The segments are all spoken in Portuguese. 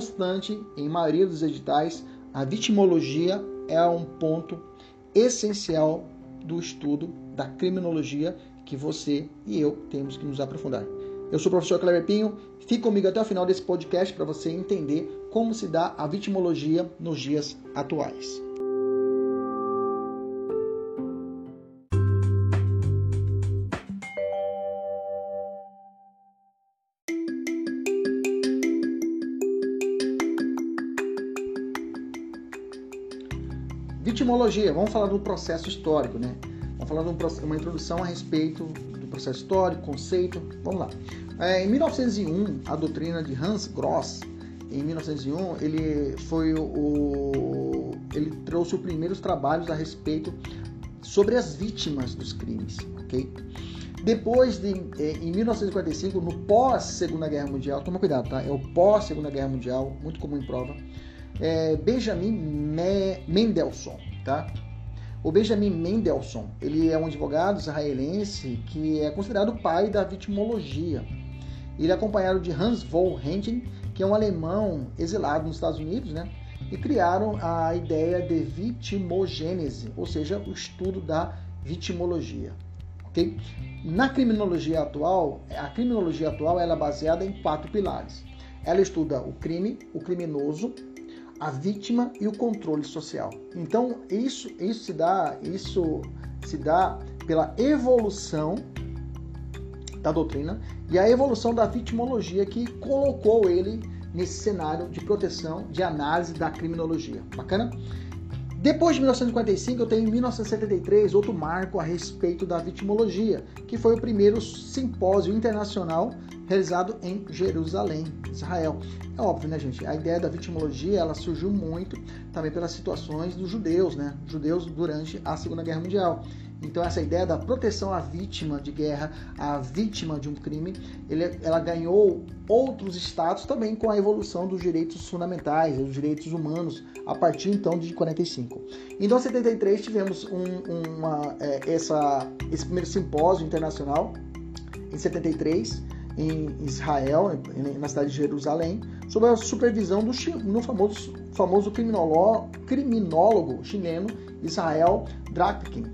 Constante em maioria dos editais, a vitimologia é um ponto essencial do estudo da criminologia que você e eu temos que nos aprofundar. Eu sou o professor Cleber Pinho, fique comigo até o final desse podcast para você entender como se dá a vitimologia nos dias atuais. Vitimologia, vamos falar do processo histórico, né? Vamos falar de uma introdução a respeito do processo histórico, conceito. Vamos lá. É, em 1901, a doutrina de Hans Gross, em 1901, ele foi o ele trouxe os primeiros trabalhos a respeito sobre as vítimas dos crimes, ok? Depois de, é, em 1945, no pós Segunda Guerra Mundial, toma cuidado, tá? É o pós Segunda Guerra Mundial, muito comum em prova é Benjamin Mendelssohn, tá? O Benjamin Mendelssohn, ele é um advogado israelense que é considerado o pai da vitimologia. Ele é acompanhado de Hans von Henting, que é um alemão exilado nos Estados Unidos, né? E criaram a ideia de vitimogênese, ou seja, o estudo da vitimologia. Okay? Na criminologia atual, a criminologia atual ela é baseada em quatro pilares. Ela estuda o crime, o criminoso, a vítima e o controle social. Então, isso, isso se dá, isso se dá pela evolução da doutrina e a evolução da vitimologia que colocou ele nesse cenário de proteção, de análise da criminologia. Bacana? Depois de 1955, eu tenho em 1973 outro marco a respeito da vitimologia, que foi o primeiro simpósio internacional realizado em Jerusalém, Israel. É óbvio, né, gente? A ideia da vitimologia ela surgiu muito também pelas situações dos judeus, né? Judeus durante a Segunda Guerra Mundial. Então essa ideia da proteção à vítima de guerra, à vítima de um crime, ele, ela ganhou outros status também com a evolução dos direitos fundamentais, dos direitos humanos, a partir então de 45. Em 1973 tivemos um, uma, é, essa, esse primeiro simpósio internacional, em 73, em Israel, na cidade de Jerusalém, sob a supervisão do famoso, famoso criminólogo, criminólogo chileno Israel Drapkin.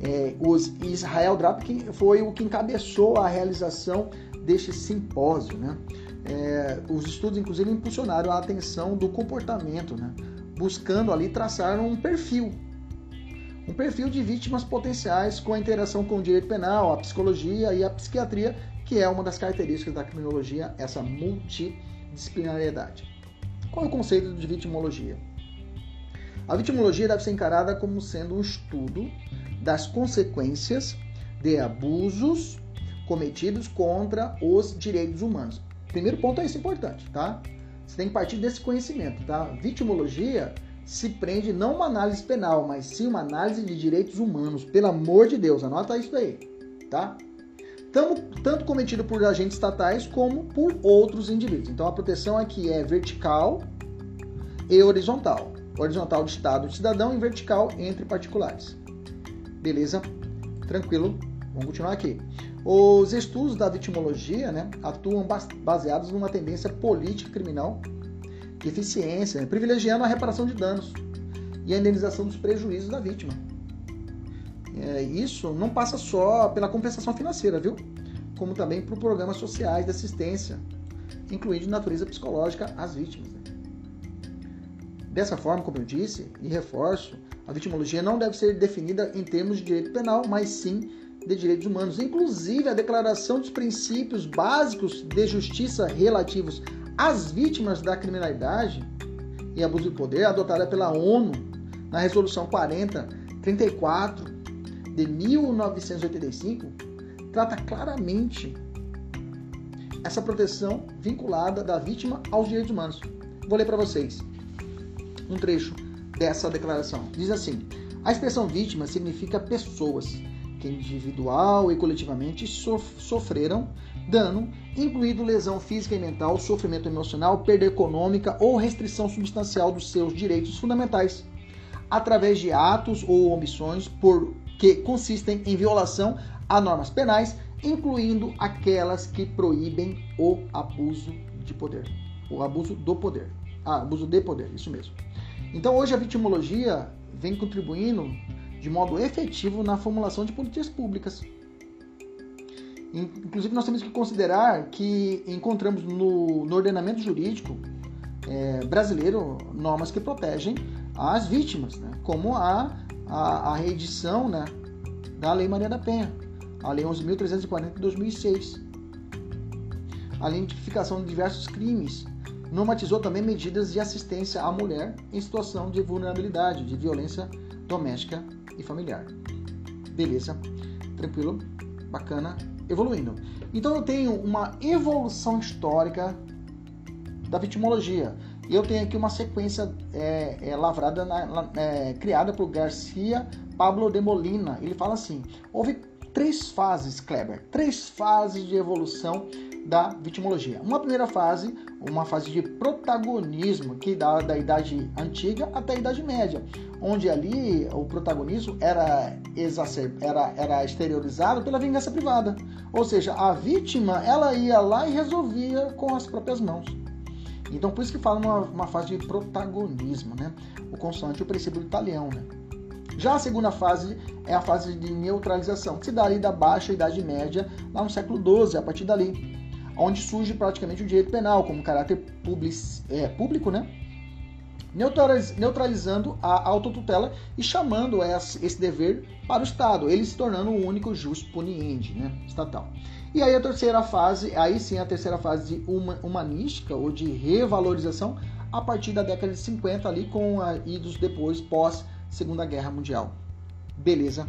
É, os Israel Drapkin foi o que encabeçou a realização deste simpósio. Né? É, os estudos, inclusive, impulsionaram a atenção do comportamento, né? buscando ali traçar um perfil um perfil de vítimas potenciais com a interação com o direito penal, a psicologia e a psiquiatria que é uma das características da criminologia, essa multidisciplinariedade. Qual é o conceito de vitimologia? A vitimologia deve ser encarada como sendo um estudo das consequências de abusos cometidos contra os direitos humanos. Primeiro ponto é isso importante, tá? Você tem que partir desse conhecimento, tá? Vitimologia se prende não uma análise penal, mas sim uma análise de direitos humanos. Pelo amor de Deus, anota isso aí, tá? Tanto cometido por agentes estatais como por outros indivíduos. Então a proteção aqui é vertical e horizontal. Horizontal de Estado de cidadão e vertical entre particulares. Beleza? Tranquilo? Vamos continuar aqui. Os estudos da vitimologia né, atuam baseados numa tendência política criminal de eficiência, né, privilegiando a reparação de danos e a indenização dos prejuízos da vítima. É, isso não passa só pela compensação financeira, viu? Como também por programas sociais de assistência, incluindo natureza psicológica às vítimas. Né? Dessa forma, como eu disse e reforço, A vitimologia não deve ser definida em termos de direito penal, mas sim de direitos humanos. Inclusive, a Declaração dos Princípios Básicos de Justiça relativos às vítimas da criminalidade e abuso de poder, adotada pela ONU na Resolução 4034 de 1985, trata claramente essa proteção vinculada da vítima aos direitos humanos. Vou ler para vocês um trecho dessa declaração. Diz assim: A expressão vítima significa pessoas que individual e coletivamente sofreram dano, incluindo lesão física e mental, sofrimento emocional, perda econômica ou restrição substancial dos seus direitos fundamentais, através de atos ou omissões por que consistem em violação a normas penais, incluindo aquelas que proíbem o abuso de poder, o abuso do poder, ah, abuso de poder, isso mesmo. Então hoje a vitimologia vem contribuindo de modo efetivo na formulação de políticas públicas. Inclusive nós temos que considerar que encontramos no, no ordenamento jurídico é, brasileiro normas que protegem as vítimas, né? como a, a, a reedição né, da Lei Maria da Penha, a Lei 11.340 de 2006. A lei de tipificação de diversos crimes normatizou também medidas de assistência à mulher em situação de vulnerabilidade, de violência doméstica e familiar. Beleza, tranquilo, bacana, evoluindo. Então eu tenho uma evolução histórica da vitimologia. E eu tenho aqui uma sequência é, é, lavrada, na, é, criada por Garcia Pablo de Molina. Ele fala assim: houve três fases, Kleber, três fases de evolução da vitimologia. Uma primeira fase, uma fase de protagonismo, que dá da idade antiga até a idade média, onde ali o protagonismo era, exacer... era, era exteriorizado pela vingança privada. Ou seja, a vítima ela ia lá e resolvia com as próprias mãos. Então por isso que fala uma, uma fase de protagonismo, né? O consoante o princípio italiano, né? Já a segunda fase é a fase de neutralização, que se dá ali da baixa idade média, lá no século XII, a partir dali onde surge praticamente o direito penal como caráter public, é, público, né? neutralizando a autotutela e chamando esse dever para o Estado, ele se tornando o único jus puniendi, né, estatal. E aí a terceira fase, aí sim a terceira fase de humanística ou de revalorização a partir da década de 50 ali com a idos depois pós Segunda Guerra Mundial. Beleza?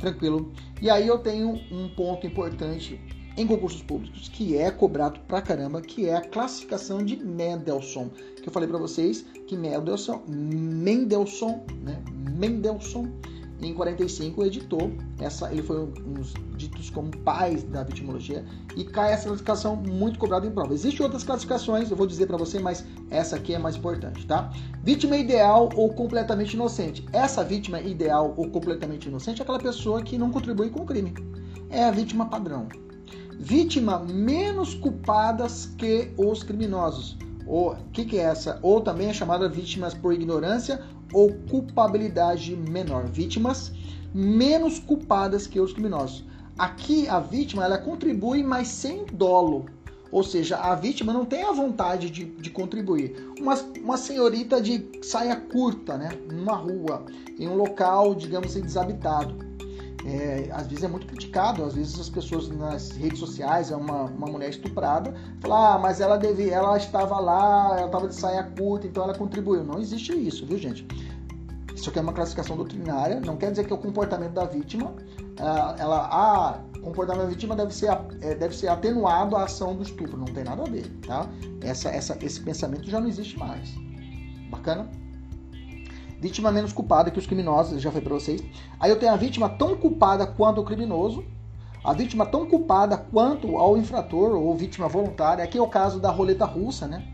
Tranquilo. E aí eu tenho um ponto importante em concursos públicos, que é cobrado pra caramba, que é a classificação de Mendelssohn, que eu falei para vocês que Mendelssohn, Mendelssohn, né, Mendelssohn em 45 editou essa, ele foi um dos ditos como pais da vitimologia e cai essa classificação muito cobrada em prova. Existem outras classificações, eu vou dizer para você, mas essa aqui é mais importante, tá? Vítima ideal ou completamente inocente. Essa vítima ideal ou completamente inocente é aquela pessoa que não contribui com o crime. É a vítima padrão vítima menos culpadas que os criminosos. O que, que é essa? Ou também é chamada vítimas por ignorância ou culpabilidade menor. Vítimas menos culpadas que os criminosos. Aqui a vítima ela contribui, mas sem dolo. Ou seja, a vítima não tem a vontade de, de contribuir. Uma, uma senhorita de saia curta, né? Numa rua, em um local, digamos assim, desabitado é, às vezes é muito criticado, às vezes as pessoas nas redes sociais, é uma, uma mulher estuprada, falam, ah, mas ela deve, ela estava lá, ela estava de saia curta, então ela contribuiu. Não existe isso, viu gente? Isso aqui é uma classificação doutrinária, não quer dizer que é o comportamento da vítima, ela, a comportamento da vítima deve ser, é, deve ser atenuado à ação do estupro, não tem nada a ver, tá? Essa, essa, esse pensamento já não existe mais. Bacana? Vítima menos culpada que os criminosos, já foi para vocês. Aí eu tenho a vítima tão culpada quanto o criminoso, a vítima tão culpada quanto ao infrator ou vítima voluntária. Aqui é o caso da roleta russa, né?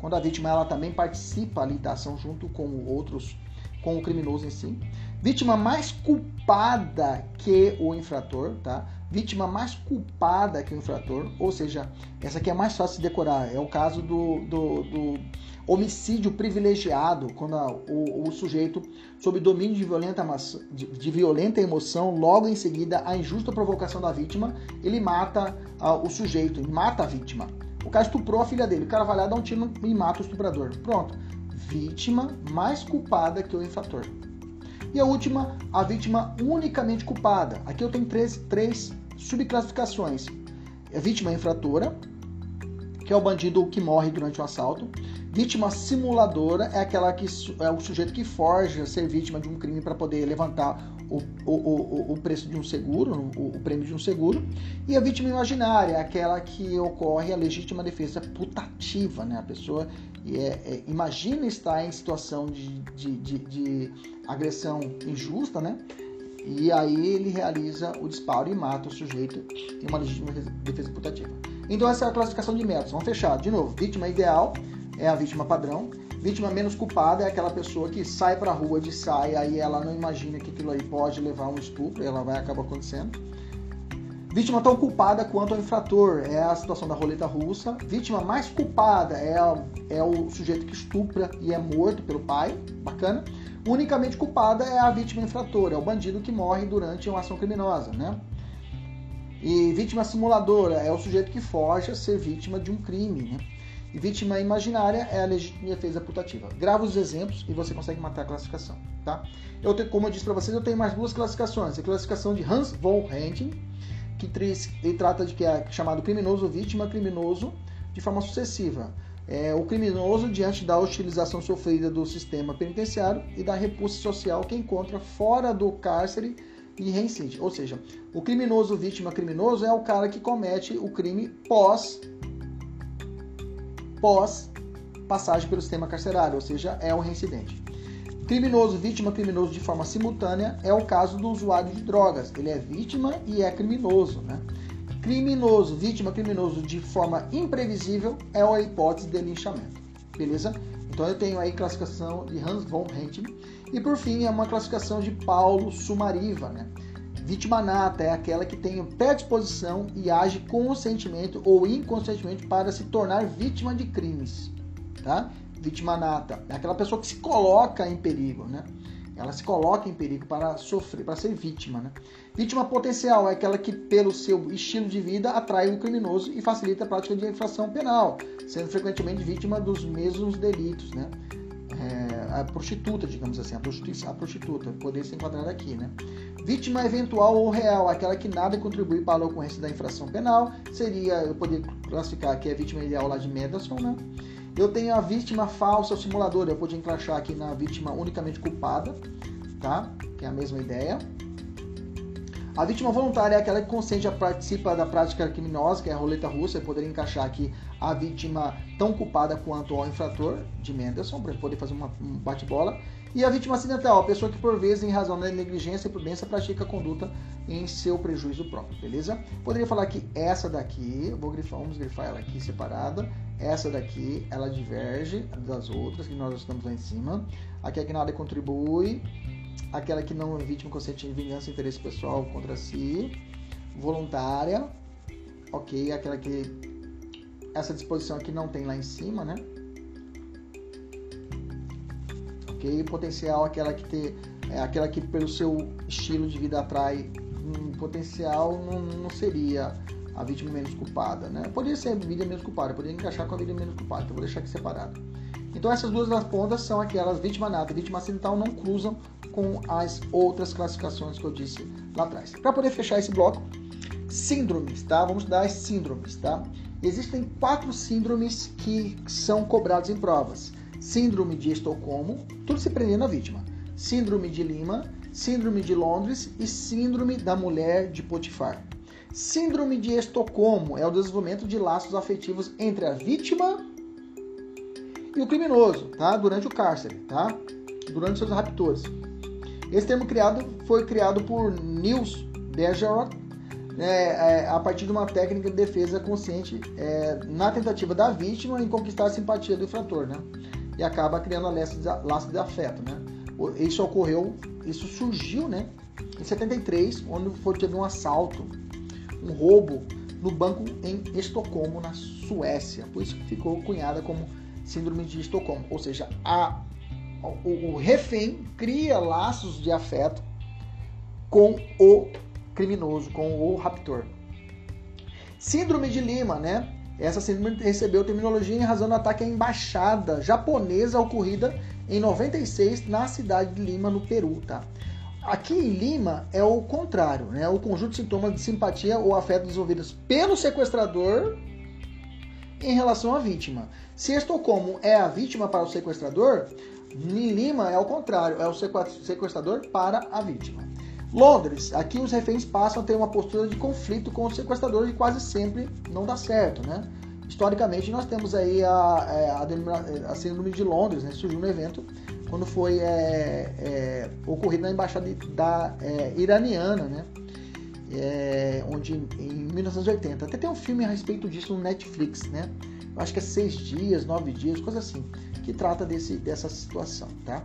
Quando a vítima ela também participa ali da ação junto com outros, com o criminoso em si. Vítima mais culpada que o infrator, tá? Vítima mais culpada que o infrator, ou seja, essa aqui é mais fácil de decorar. É o caso do, do, do homicídio privilegiado, quando a, o, o, sujeito, sob domínio de violenta, de, de, violenta emoção, logo em seguida a injusta provocação da vítima, ele mata o sujeito, mata a vítima. O cara estuprou a filha dele, o cara vai lá, dá um tiro e mata o estuprador. Pronto. Vítima mais culpada que o infrator. E a última, a vítima unicamente culpada. Aqui eu tenho três, três subclassificações. A vítima infratora, que é o bandido que morre durante o assalto. Vítima simuladora é aquela que é o sujeito que forja ser vítima de um crime para poder levantar o, o, o, o, preço de um seguro, o, prêmio de um seguro. E a vítima imaginária é aquela que ocorre a legítima defesa putativa, né? A pessoa é, é, imagina estar em situação de, de, de, de agressão injusta, né? E aí ele realiza o disparo e mata o sujeito em uma legítima defesa putativa. Então essa é a classificação de métodos. Vamos fechar. De novo, vítima ideal é a vítima padrão. Vítima menos culpada é aquela pessoa que sai para a rua de saia e ela não imagina que aquilo aí pode levar a um estupro, ela vai acabar acontecendo. Vítima tão culpada quanto o infrator é a situação da roleta russa. Vítima mais culpada é, é o sujeito que estupra e é morto pelo pai, bacana. Unicamente culpada é a vítima infratora, é o bandido que morre durante uma ação criminosa, né? E vítima simuladora é o sujeito que foge a ser vítima de um crime, né? E vítima imaginária é a legítima defesa putativa. Grava os exemplos e você consegue matar a classificação, tá? Eu tenho, como eu disse para vocês, eu tenho mais duas classificações. A classificação de Hans von Henting, que ele trata de que é chamado criminoso vítima, criminoso de forma sucessiva. É o criminoso diante da utilização sofrida do sistema penitenciário e da repulsa social que encontra fora do cárcere e reincide. Ou seja, o criminoso vítima criminoso é o cara que comete o crime pós pós passagem pelo sistema carcerário, ou seja, é um reincidente. Criminoso, vítima criminoso de forma simultânea é o caso do usuário de drogas. Ele é vítima e é criminoso, né? Criminoso, vítima criminoso de forma imprevisível é a hipótese de linchamento. Beleza? Então eu tenho aí classificação de Hans von Hentin. E por fim, é uma classificação de Paulo Sumariva, né? Vítima nata é aquela que tem predisposição e age conscientemente ou inconscientemente para se tornar vítima de crimes, tá? Vítima nata é aquela pessoa que se coloca em perigo, né? Ela se coloca em perigo para sofrer, para ser vítima, né? Vítima potencial é aquela que, pelo seu estilo de vida, atrai o criminoso e facilita a prática de infração penal, sendo frequentemente vítima dos mesmos delitos, né? É, a prostituta, digamos assim, a, prostituta, poderia ser enquadrada aqui, né? Vítima eventual ou real, aquela que nada contribui para a ocorrência da infração penal, seria, eu poderia classificar aqui a vítima ideal lá de Mendelssohn, né? Eu tenho a vítima falsa ou simuladora, eu poderia encaixar aqui na vítima unicamente culpada, tá? Que é a mesma ideia. A vítima voluntária é aquela que consente a participa da prática criminosa, que é a roleta russa. Eu poderia encaixar aqui a vítima tão culpada quanto o infrator de Mendelssohn, para poder fazer uma, um bate-bola. E a vítima acidental, a pessoa que por vezes, em razão da negligência e prudência, pratica a conduta em seu prejuízo próprio, beleza? Poderia falar que essa daqui, vou grifar, vamos grifar ela aqui separada. Essa daqui, ela diverge das outras que nós estamos lá em cima. Aqui é que nada contribui. Aquela que não é vítima consciente de vingança e interesse pessoal contra si. Voluntária. Ok, aquela que essa disposição aqui não tem lá em cima, né? ok? Potencial, aquela que ter, é aquela que pelo seu estilo de vida atrai um potencial, não, não seria a vítima menos culpada, né? Poderia ser a vítima menos culpada, poderia encaixar com a vítima menos culpada, então vou deixar aqui separado. Então essas duas pontas são aquelas vítima nata e vítima acidental não cruzam com as outras classificações que eu disse lá atrás. Para poder fechar esse bloco, síndromes, tá? Vamos dar as síndromes, tá? Existem quatro síndromes que são cobrados em provas síndrome de Estocolmo, tudo se prendendo na vítima, síndrome de Lima, síndrome de Londres e síndrome da mulher de Potifar. Síndrome de Estocolmo é o desenvolvimento de laços afetivos entre a vítima e o criminoso, tá? Durante o cárcere, tá? Durante seus raptores. Esse termo criado foi criado por Niels Bergeron é, é, a partir de uma técnica de defesa consciente é, na tentativa da vítima em conquistar a simpatia do infrator, né? e acaba criando laços de, laço de afeto, né? Isso ocorreu, isso surgiu, né? Em 73, onde foi teve um assalto, um roubo no banco em Estocolmo, na Suécia. Por isso que ficou cunhada como síndrome de Estocolmo, ou seja, a, o, o refém cria laços de afeto com o criminoso, com o raptor. Síndrome de Lima, né? Essa síndrome recebeu terminologia em razão do ataque à embaixada japonesa ocorrida em 96 na cidade de Lima, no Peru, tá? Aqui em Lima é o contrário, né? O conjunto de sintomas de simpatia ou afeto desenvolvidos pelo sequestrador em relação à vítima. Se Estocolmo é a vítima para o sequestrador, Lima é o contrário, é o sequestrador para a vítima. Londres, aqui os reféns passam a ter uma postura de conflito com o sequestrador e quase sempre não dá certo, né? Historicamente, nós temos aí a, é, a, a, a síndrome de Londres, né? Surgiu no evento quando foi é, é, ocorrido na embaixada da é, iraniana, né? É, onde em 1980 até tem um filme a respeito disso no Netflix, né? Eu acho que é seis dias, nove dias, coisa assim, que trata desse, dessa situação, tá?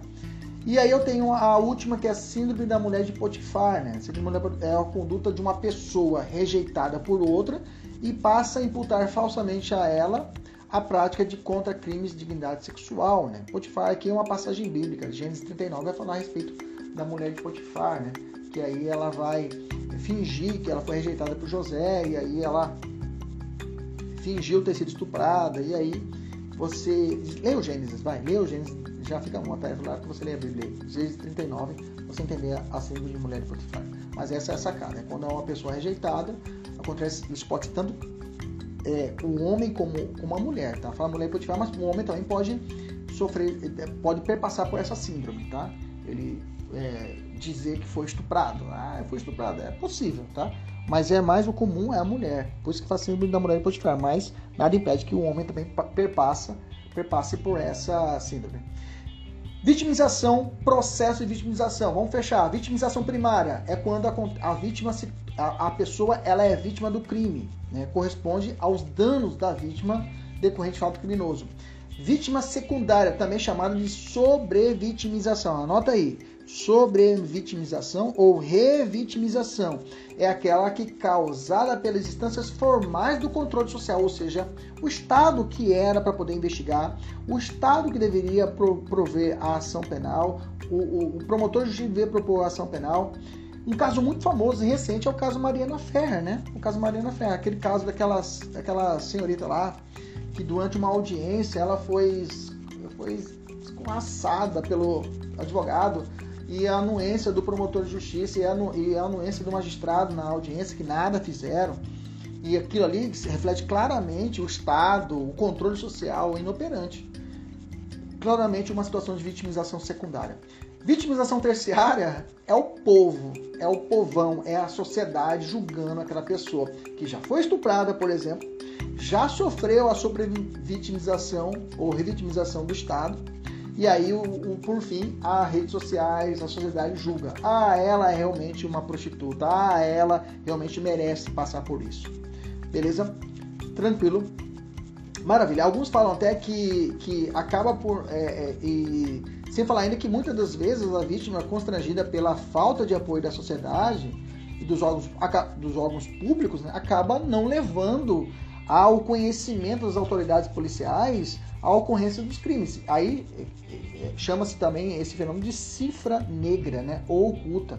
E aí eu tenho a última que é a síndrome da mulher de Potifar, né? Síndrome é a conduta de uma pessoa rejeitada por outra e passa a imputar falsamente a ela a prática de contra crimes de dignidade sexual, né? Potifar aqui é uma passagem bíblica, Gênesis 39 vai falar a respeito da mulher de Potifar, né? Que aí ela vai fingir que ela foi rejeitada por José e aí ela fingiu ter sido estuprada e aí você lê o Gênesis, vai, lê o Gênesis, já fica uma tarefa lá que você lê a Bíblia, Gênesis 39, você entender a síndrome de mulher de Potifar. Mas essa é a sacada, é quando é uma pessoa rejeitada, acontece, isso pode ser tanto é, o homem como, como a mulher, tá? Fala mulher Potifar, mas o homem também pode sofrer, é, pode perpassar por essa síndrome, tá? Ele é, dizer que foi estuprado, ah, foi estuprado, é possível, tá? Mas é mais o comum é a mulher, por isso que faz síndrome da mulher Potifar, mas nada impede que o homem também perpassa, perpasse por essa síndrome. Vitimização, processo de vitimização. Vamos fechar. Vitimização primária é quando a, a vítima se, a, a, pessoa ela é vítima do crime, né? corresponde aos danos da vítima decorrente de fato criminoso. Vítima secundária, também chamada de sobrevitimização. Anota aí sobrevitimização ou revitimização. É aquela que causada pelas instâncias formais do controle social, ou seja, o Estado que era para poder investigar, o Estado que deveria prover a ação penal, o, o, promotor de justiça deveria propor a ação penal. Um caso muito famoso e recente é o caso Mariana Ferrer, né? O caso Mariana Ferrer, aquele caso daquelas, daquela senhorita lá que durante uma audiência ela foi, foi escorraçada pelo advogado e a anuência do promotor de justiça e a, e a anuência do magistrado na audiência, que nada fizeram. E aquilo ali se reflete claramente o Estado, o controle social inoperante. Claramente uma situação de vitimização secundária. Vitimização terciária é o povo, é o povão, é a sociedade julgando aquela pessoa que já foi estuprada, por exemplo, já sofreu a sobrevitimização ou revitimização do Estado e aí, o, o, por fim, as redes sociais, a sociedade julga. Ah, ela é realmente uma prostituta. Ah, ela realmente merece passar por isso. Beleza? Tranquilo. Maravilha. Alguns falam até que, que acaba por. É, é, e sem falar ainda que muitas das vezes a vítima é constrangida pela falta de apoio da sociedade e dos órgãos, dos órgãos públicos, né, acaba não levando ao conhecimento das autoridades policiais a ocorrência dos crimes. Aí é, é, chama-se também esse fenômeno de cifra negra, né, ou oculta,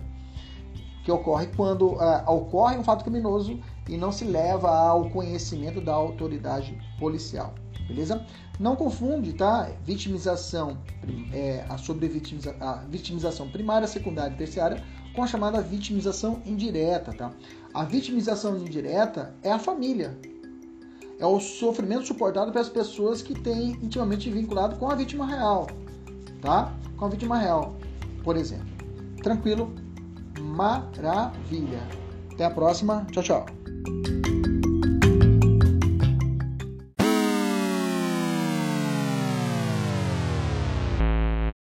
que ocorre quando uh, ocorre um fato criminoso e não se leva ao conhecimento da autoridade policial. Beleza? Não confunde, tá? Vitimização, é, a sobrevitimiza, a vitimização primária, secundária e terciária com a chamada vitimização indireta, tá? A vitimização indireta é a família, é o sofrimento suportado pelas pessoas que têm intimamente vinculado com a vítima real, tá? Com a vítima real, por exemplo. Tranquilo? Maravilha. Até a próxima. Tchau, tchau.